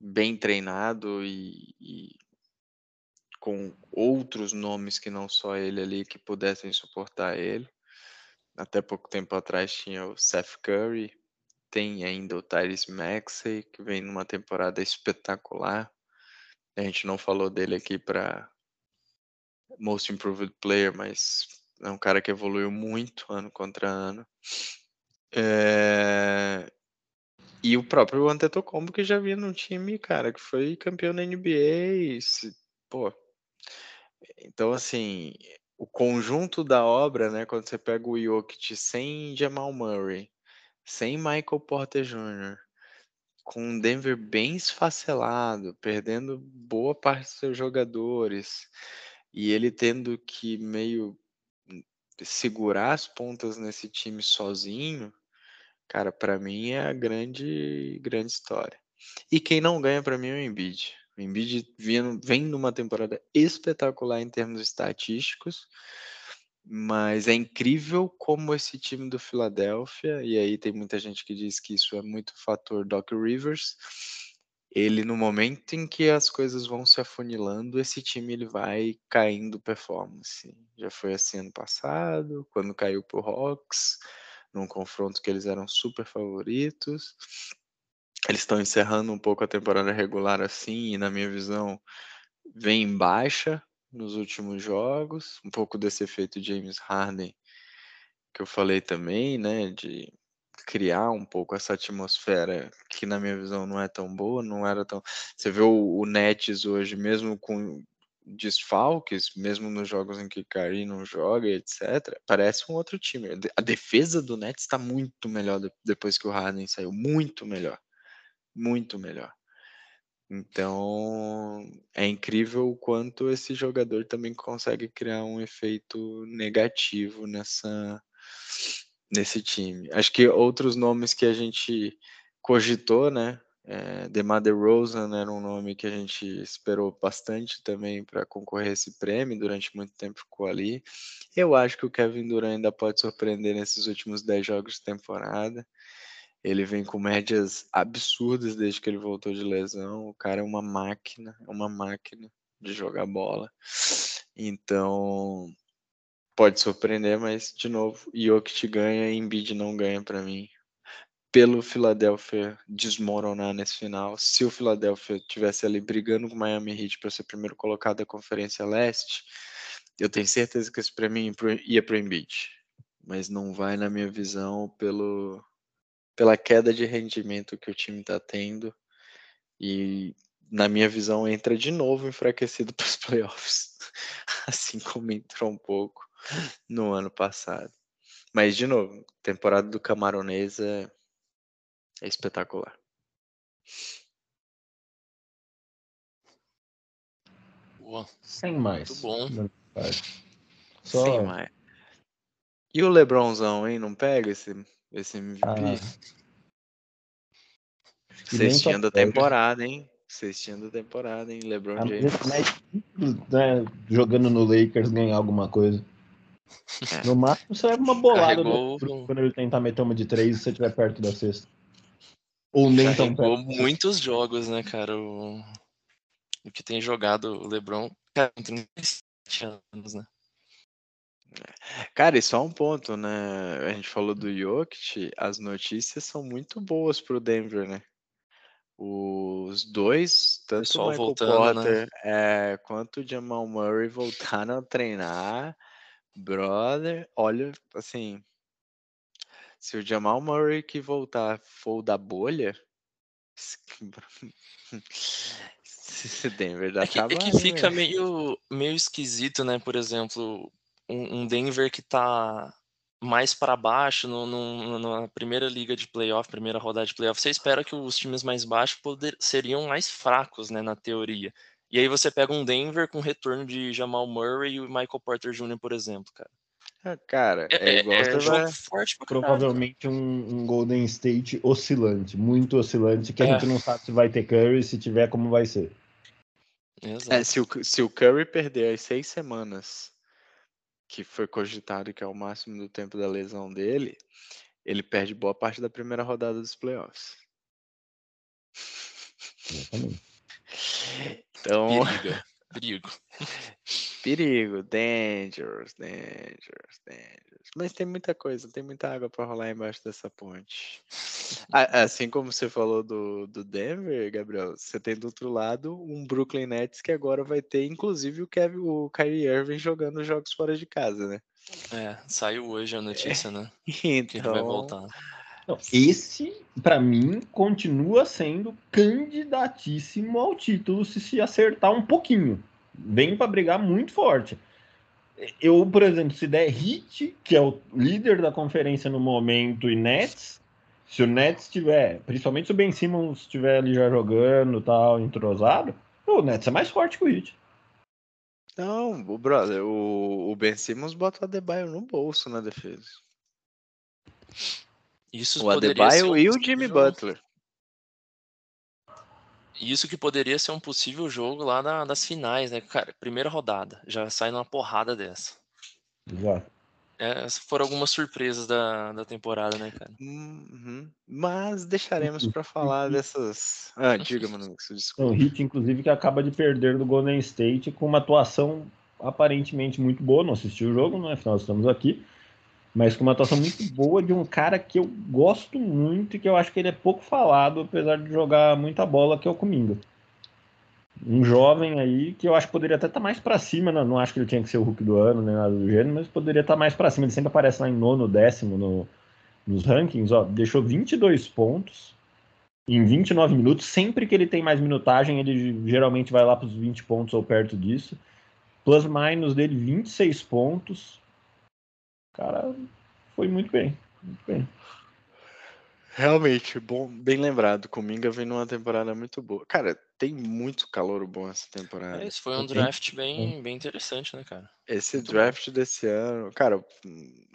bem treinado e, e com outros nomes que não só ele ali que pudessem suportar ele. Até pouco tempo atrás tinha o Seth Curry, tem ainda o Tyrese Maxey, que vem numa temporada espetacular. A gente não falou dele aqui para Most Improved Player, mas é um cara que evoluiu muito ano contra ano. É... E o próprio Antetokounmpo que já vinha num time, cara, que foi campeão da NBA, se... pô. Então assim, o conjunto da obra, né, quando você pega o Jokic sem Jamal Murray, sem Michael Porter Jr., com o Denver bem esfacelado, perdendo boa parte dos seus jogadores, e ele tendo que meio segurar as pontas nesse time sozinho, cara, para mim é a grande grande história. E quem não ganha para mim é o Embiid. O Embiid vem, numa temporada espetacular em termos estatísticos, mas é incrível como esse time do Philadelphia, e aí tem muita gente que diz que isso é muito fator Doc Rivers, ele no momento em que as coisas vão se afunilando, esse time ele vai caindo performance. Já foi assim ano passado, quando caiu pro Hawks, num confronto que eles eram super favoritos. Eles estão encerrando um pouco a temporada regular assim, e na minha visão vem em baixa nos últimos jogos, um pouco desse efeito James Harden que eu falei também, né, de criar um pouco essa atmosfera que na minha visão não é tão boa, não era tão. Você vê o, o Nets hoje, mesmo com desfalques, mesmo nos jogos em que Curry não joga, etc., parece um outro time. A defesa do Nets está muito melhor depois que o Harden saiu, muito melhor, muito melhor. Então, é incrível o quanto esse jogador também consegue criar um efeito negativo nessa nesse time. Acho que outros nomes que a gente cogitou, né? É, DeMar DeRozan era um nome que a gente esperou bastante também para concorrer a esse prêmio, durante muito tempo ficou ali. Eu acho que o Kevin Durant ainda pode surpreender nesses últimos 10 jogos de temporada. Ele vem com médias absurdas desde que ele voltou de lesão. O cara é uma máquina, é uma máquina de jogar bola. Então, pode surpreender, mas de novo, Jokic ganha e Embiid não ganha para mim pelo Philadelphia desmoronar nesse final. Se o Philadelphia tivesse ali brigando com o Miami Heat para ser primeiro colocado da Conferência Leste, eu tenho certeza que esse prêmio ia para o Embiid. Mas não vai, na minha visão, pelo, pela queda de rendimento que o time está tendo. E, na minha visão, entra de novo enfraquecido para os playoffs. assim como entrou um pouco no ano passado. Mas, de novo, temporada do Camaronês é é espetacular. Boa. Sem mais. Muito bom. Só... Sem mais. E o Lebronzão, hein? Não pega esse, esse MVP? Ah. Cestinha da temporada, hein? Cestinha da temporada, hein? LeBron ah, James. Né, jogando no Lakers ganhar alguma coisa. É. No máximo, você leva uma bolada Carregou... quando ele tentar meter uma de três e você estiver perto da cesta. Ou nem tão perto. muitos jogos, né, cara? O, o que tem jogado o LeBron, cara, tem 37 anos, né? Cara, e só um ponto, né? A gente falou do Jokic, as notícias são muito boas pro Denver, né? Os dois, tanto o Michael voltando, né? Porter né? é, quanto o Jamal Murray voltaram a treinar. Brother, olha, assim, se o Jamal Murray que voltar for da bolha, se Denver dá é que, é que fica meio, meio esquisito, né? Por exemplo, um, Denver que tá mais para baixo no, no, na primeira liga de playoff, primeira rodada de playoff, você espera que os times mais baixos poder, seriam mais fracos, né, na teoria. E aí você pega um Denver com retorno de Jamal Murray e o Michael Porter Jr., por exemplo, cara. Ah, cara, é, é igual é, você vai... forte pra Provavelmente um, um, Golden State oscilante, muito oscilante, que a é. gente não sabe se vai ter Curry, se tiver, como vai ser. É, se, o, se o Curry perder as seis semanas, que foi cogitado que é o máximo do tempo da lesão dele, ele perde boa parte da primeira rodada dos playoffs. Então. Perigo. Perigo. Perigo, dangerous, dangerous, dangerous. Mas tem muita coisa, tem muita água para rolar embaixo dessa ponte. Assim como você falou do, do Denver, Gabriel, você tem do outro lado um Brooklyn Nets que agora vai ter, inclusive, o Kevin, o Kyrie Irving jogando jogos fora de casa, né? É, saiu hoje a notícia, né? Então, que ele vai voltar. Não, esse, para mim, continua sendo candidatíssimo ao título se se acertar um pouquinho vem para brigar muito forte. Eu, por exemplo, se der Hit, que é o líder da conferência no momento, e Nets, se o Nets tiver, principalmente se o Ben Simmons estiver ali já jogando tal, entrosado, o Nets é mais forte que o Hit. Não, o brother, o, o Ben Simmons bota o Adebayo no bolso na defesa. Isso o Adebayo e o Jimmy Butler. Isso que poderia ser um possível jogo lá na, das finais, né? Cara, primeira rodada, já sai numa porrada dessa. Exato. É, essas foram algumas surpresas da, da temporada, né, cara? Uhum. Mas deixaremos para falar dessas. Ah, diga, mano, desculpa. Um hit, inclusive, que acaba de perder do Golden State com uma atuação aparentemente muito boa. Não assistiu o jogo, né? Afinal, estamos aqui mas com uma atuação muito boa de um cara que eu gosto muito e que eu acho que ele é pouco falado, apesar de jogar muita bola, que é o Cominga. Um jovem aí que eu acho que poderia até estar tá mais para cima, não, né? não acho que ele tinha que ser o Hulk do ano, nem nada do gênero, mas poderia estar tá mais para cima. Ele sempre aparece lá em nono, décimo no, nos rankings, ó, deixou 22 pontos em 29 minutos. Sempre que ele tem mais minutagem, ele geralmente vai lá para os 20 pontos ou perto disso. plus minus dele 26 pontos. Cara foi muito bem, muito bem. Realmente, bom, bem lembrado. Cominga vem numa temporada muito boa. Cara, tem muito calor bom essa temporada. É, esse foi um draft bem, bem interessante, né, cara? Esse Muito draft desse ano, cara,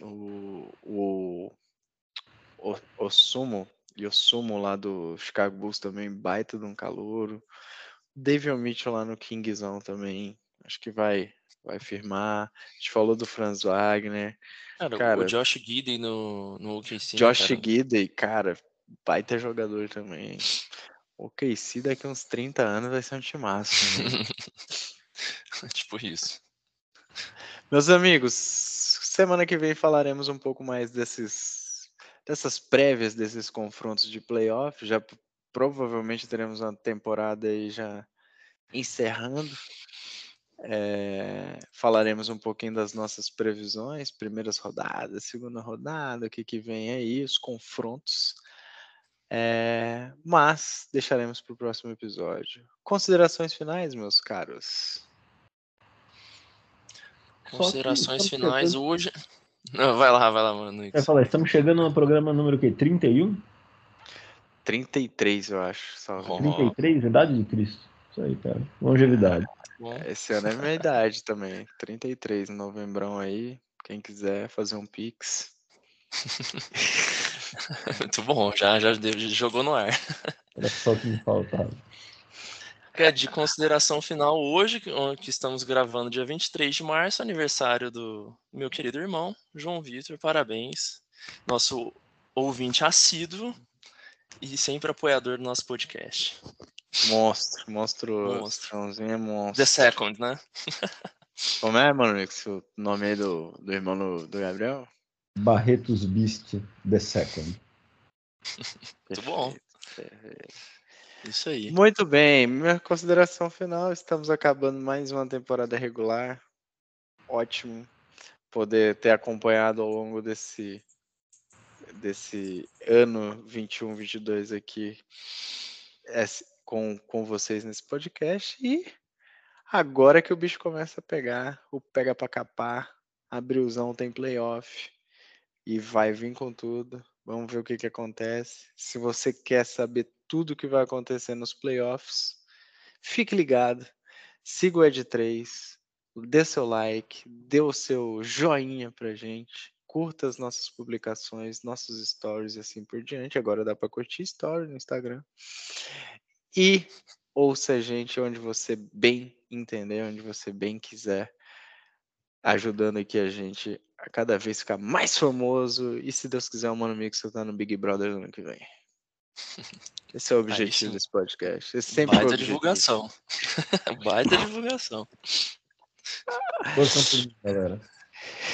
o, o, o, o Sumo e o Sumo lá do Chicago Bulls também, baita de um calouro. David Mitchell lá no Kingzão também, acho que vai, vai firmar. A gente falou do Franz Wagner. Cara, Cara, o Josh Gidey no, no OKC, Josh cara? Giddey, cara, baita jogador também. O KC daqui uns 30 anos vai ser um timaço. né? tipo isso. Meus amigos, semana que vem falaremos um pouco mais desses, dessas prévias desses confrontos de playoff. Já provavelmente teremos uma temporada aí já encerrando. É, falaremos um pouquinho das nossas previsões, primeiras rodadas, segunda rodada, o que, que vem aí, os confrontos. É, mas deixaremos para o próximo episódio. Considerações finais, meus caros. Que Considerações finais hoje. Não, vai lá, vai lá, mano. Eu falei, estamos chegando no programa número o quê? 31? 33, eu acho. engano. 33, idade de Cristo. Isso aí, cara. Longevidade. Esse ano é minha idade também. 33, novembrão aí. Quem quiser fazer um pix. muito bom, já, já jogou no ar. Era só o que me faltava. É, de consideração final hoje, que estamos gravando dia 23 de março, aniversário do meu querido irmão, João Vitor, parabéns. Nosso ouvinte assíduo e sempre apoiador do nosso podcast. Monstro, monstruoso. Monstro. Joãozinho é monstro. The Second, né? Como é, mano, o nome aí do, do irmão do, do Gabriel? Barretos Beast The Second. Muito bom. Isso aí. Muito bem, minha consideração final. Estamos acabando mais uma temporada regular. Ótimo poder ter acompanhado ao longo desse desse ano 21, 22 aqui esse- com, com vocês nesse podcast. E agora que o bicho começa a pegar, o pega pra capar, abrilzão tem playoff e vai vir com tudo. Vamos ver o que, que acontece. Se você quer saber tudo o que vai acontecer nos playoffs, fique ligado. Siga o Ed3, dê seu like, dê o seu joinha pra gente, curta as nossas publicações, nossos stories e assim por diante. Agora dá para curtir story no Instagram. E ouça a gente onde você bem entender, onde você bem quiser, ajudando aqui a gente a cada vez ficar mais famoso. E se Deus quiser, o Mano Mix tá no Big Brother no ano que vem. Esse é o objetivo desse podcast. Esse sempre Baita objetivo. divulgação. Baita divulgação. Mim, galera.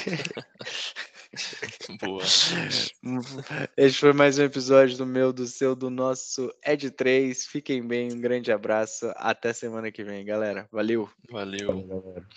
Boa. Este foi mais um episódio do meu, do seu, do nosso Ed 3. Fiquem bem, um grande abraço. Até semana que vem, galera. Valeu! Valeu. Valeu, galera.